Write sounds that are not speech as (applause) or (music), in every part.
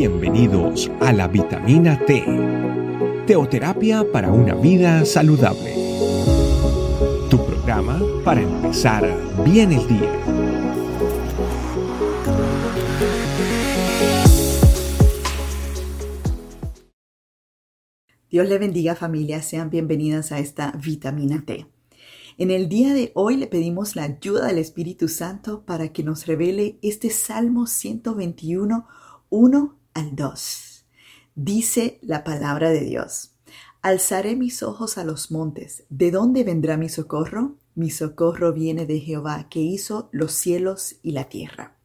Bienvenidos a la vitamina T, teoterapia para una vida saludable. Tu programa para empezar bien el día. Dios le bendiga familia, sean bienvenidas a esta vitamina T. En el día de hoy le pedimos la ayuda del Espíritu Santo para que nos revele este Salmo 121, 1 al 2. Dice la palabra de Dios. Alzaré mis ojos a los montes. ¿De dónde vendrá mi socorro? Mi socorro viene de Jehová, que hizo los cielos y la tierra.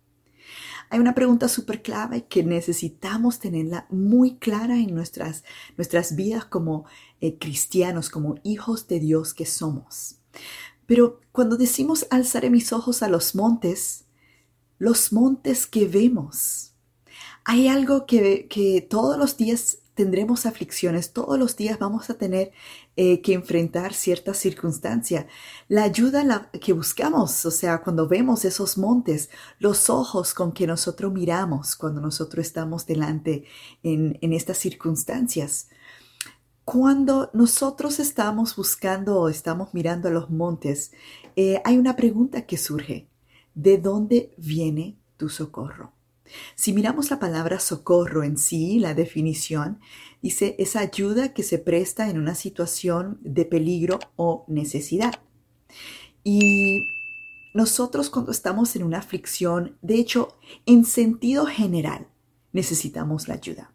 Hay una pregunta súper clave que necesitamos tenerla muy clara en nuestras, nuestras vidas como eh, cristianos, como hijos de Dios que somos. Pero cuando decimos alzaré mis ojos a los montes, los montes que vemos, hay algo que, que todos los días tendremos aflicciones, todos los días vamos a tener eh, que enfrentar ciertas circunstancias. La ayuda que buscamos, o sea, cuando vemos esos montes, los ojos con que nosotros miramos cuando nosotros estamos delante en, en estas circunstancias. Cuando nosotros estamos buscando o estamos mirando a los montes, eh, hay una pregunta que surge. ¿De dónde viene tu socorro? Si miramos la palabra socorro en sí, la definición, dice esa ayuda que se presta en una situación de peligro o necesidad. Y nosotros cuando estamos en una aflicción, de hecho, en sentido general, necesitamos la ayuda.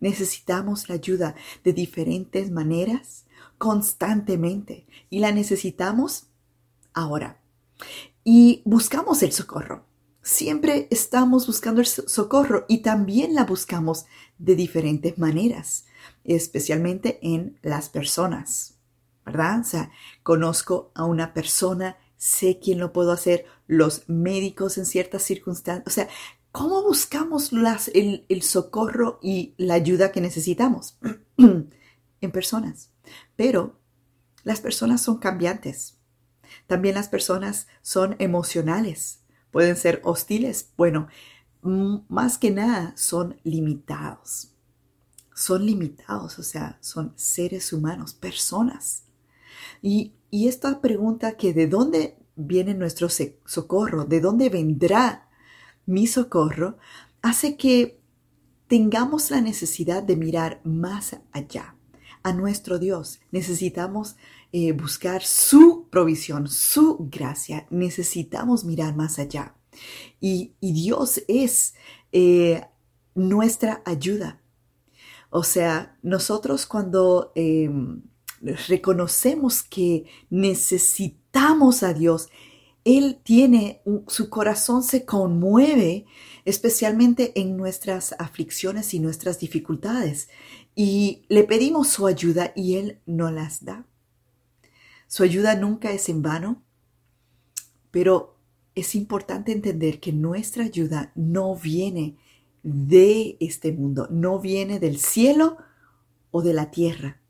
Necesitamos la ayuda de diferentes maneras, constantemente, y la necesitamos ahora. Y buscamos el socorro. Siempre estamos buscando el socorro y también la buscamos de diferentes maneras, especialmente en las personas, ¿verdad? O sea, conozco a una persona, sé quién lo puedo hacer, los médicos en ciertas circunstancias, o sea, ¿cómo buscamos el socorro y la ayuda que necesitamos? (clears throat) en personas. Pero las personas son cambiantes. También las personas son emocionales pueden ser hostiles. Bueno, más que nada son limitados. Son limitados, o sea, son seres humanos, personas. Y, y esta pregunta que de dónde viene nuestro socorro, de dónde vendrá mi socorro, hace que tengamos la necesidad de mirar más allá a nuestro Dios. Necesitamos eh, buscar su provisión, su gracia. Necesitamos mirar más allá. Y, Dios es eh, nuestra ayuda. O sea, nosotros cuando em, reconocemos que necesitamos a Dios, Él tiene, su corazón se conmueve, especialmente en nuestras aflicciones y nuestras dificultades. Y le pedimos su ayuda y Él no las da. Su ayuda nunca es en vano, pero es importante entender que nuestra ayuda no viene de este mundo, no viene del cielo o de la tierra.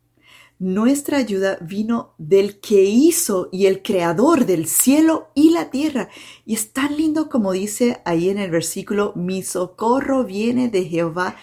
Nuestra ayuda vino del que hizo y el creador del cielo y la tierra. Y es tan lindo como dice ahí en el versículo, mi socorro viene de Jehová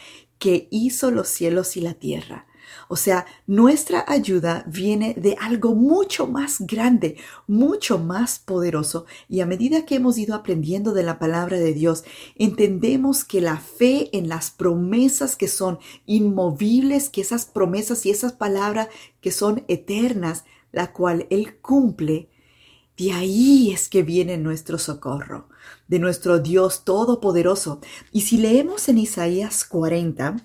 que hizo los cielos y la tierra. O sea, nuestra ayuda viene de algo mucho más grande, mucho más poderoso. Y a medida que hemos ido aprendiendo de la palabra de Dios, entendemos que la fe en las promesas que son inmovibles, que esas promesas y esas palabras que son eternas, la cual Él cumple, de ahí es que viene nuestro socorro, de nuestro Dios Todopoderoso. Y si leemos en Isaías 40,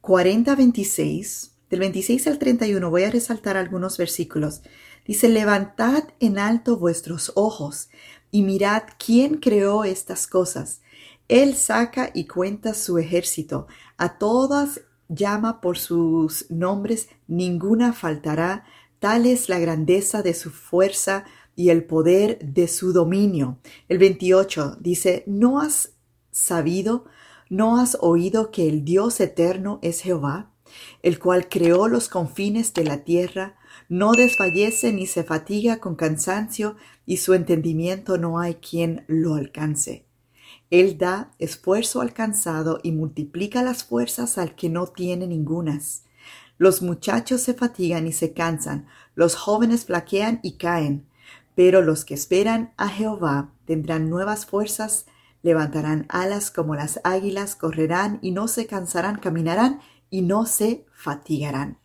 40, 26, del 26 al 31 voy a resaltar algunos versículos. Dice, levantad en alto vuestros ojos y mirad quién creó estas cosas. Él saca y cuenta su ejército. A todas llama por sus nombres, ninguna faltará. Tal es la grandeza de su fuerza y el poder de su dominio. El 28 dice, ¿no has sabido? ¿No has oído que el Dios eterno es Jehová, el cual creó los confines de la tierra, no desfallece ni se fatiga con cansancio, y su entendimiento no hay quien lo alcance? Él da esfuerzo al cansado y multiplica las fuerzas al que no tiene ningunas. Los muchachos se fatigan y se cansan, los jóvenes flaquean y caen, pero los que esperan a Jehová tendrán nuevas fuerzas, levantarán alas como las águilas, correrán y no se cansarán, caminarán y no se fatigarán.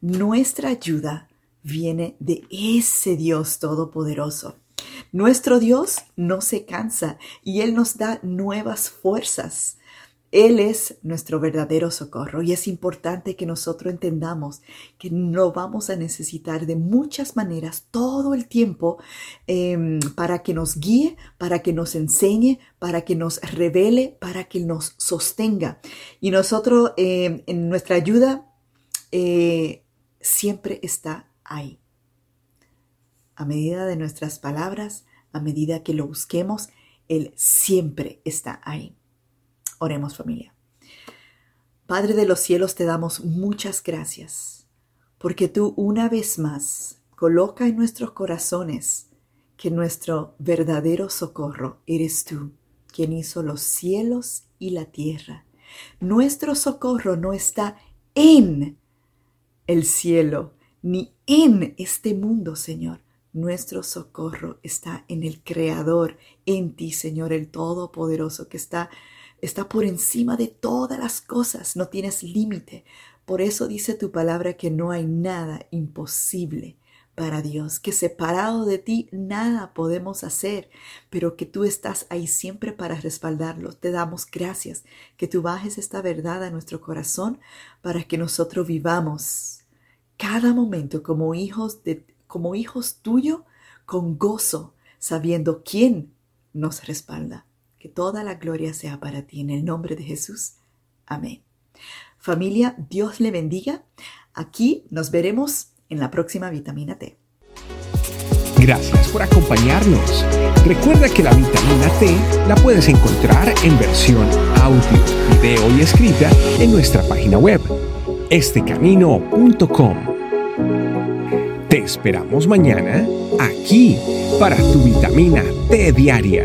Nuestra ayuda viene de ese Dios todopoderoso. Nuestro Dios no se cansa y Él nos da nuevas fuerzas. Él es nuestro verdadero socorro y es importante que nosotros entendamos que no vamos a necesitar de muchas maneras todo el tiempo em, para que nos guíe, para que nos enseñe, para que nos revele, para que nos sostenga. Y nosotros em, en nuestra ayuda eh, siempre está ahí. A medida de nuestras palabras, a medida que lo busquemos, Él siempre está ahí. Oremos familia. Padre de los cielos, te damos muchas gracias, porque tú una vez más coloca en nuestros corazones que nuestro verdadero socorro eres tú, quien hizo los cielos y la tierra. Nuestro socorro no está en el cielo, ni en este mundo, Señor. Nuestro socorro está en el Creador, en ti, Señor, el Todopoderoso, que está está por encima de todas las cosas, no tienes límite. Por eso dice tu palabra que no hay nada imposible para Dios, que separado de ti nada podemos hacer, pero que tú estás ahí siempre para respaldarlo. Te damos gracias que tú bajes esta verdad a nuestro corazón para que nosotros vivamos cada momento como hijos de como hijos tuyos con gozo, sabiendo quién nos respalda toda la gloria sea para ti en el nombre de Jesús. Amén. Familia, Dios le bendiga. Aquí nos veremos en la próxima vitamina T. Gracias por acompañarnos. Recuerda que la vitamina T la puedes encontrar en versión audio, video y escrita en nuestra página web, estecamino.com. Te esperamos mañana aquí para tu vitamina T diaria.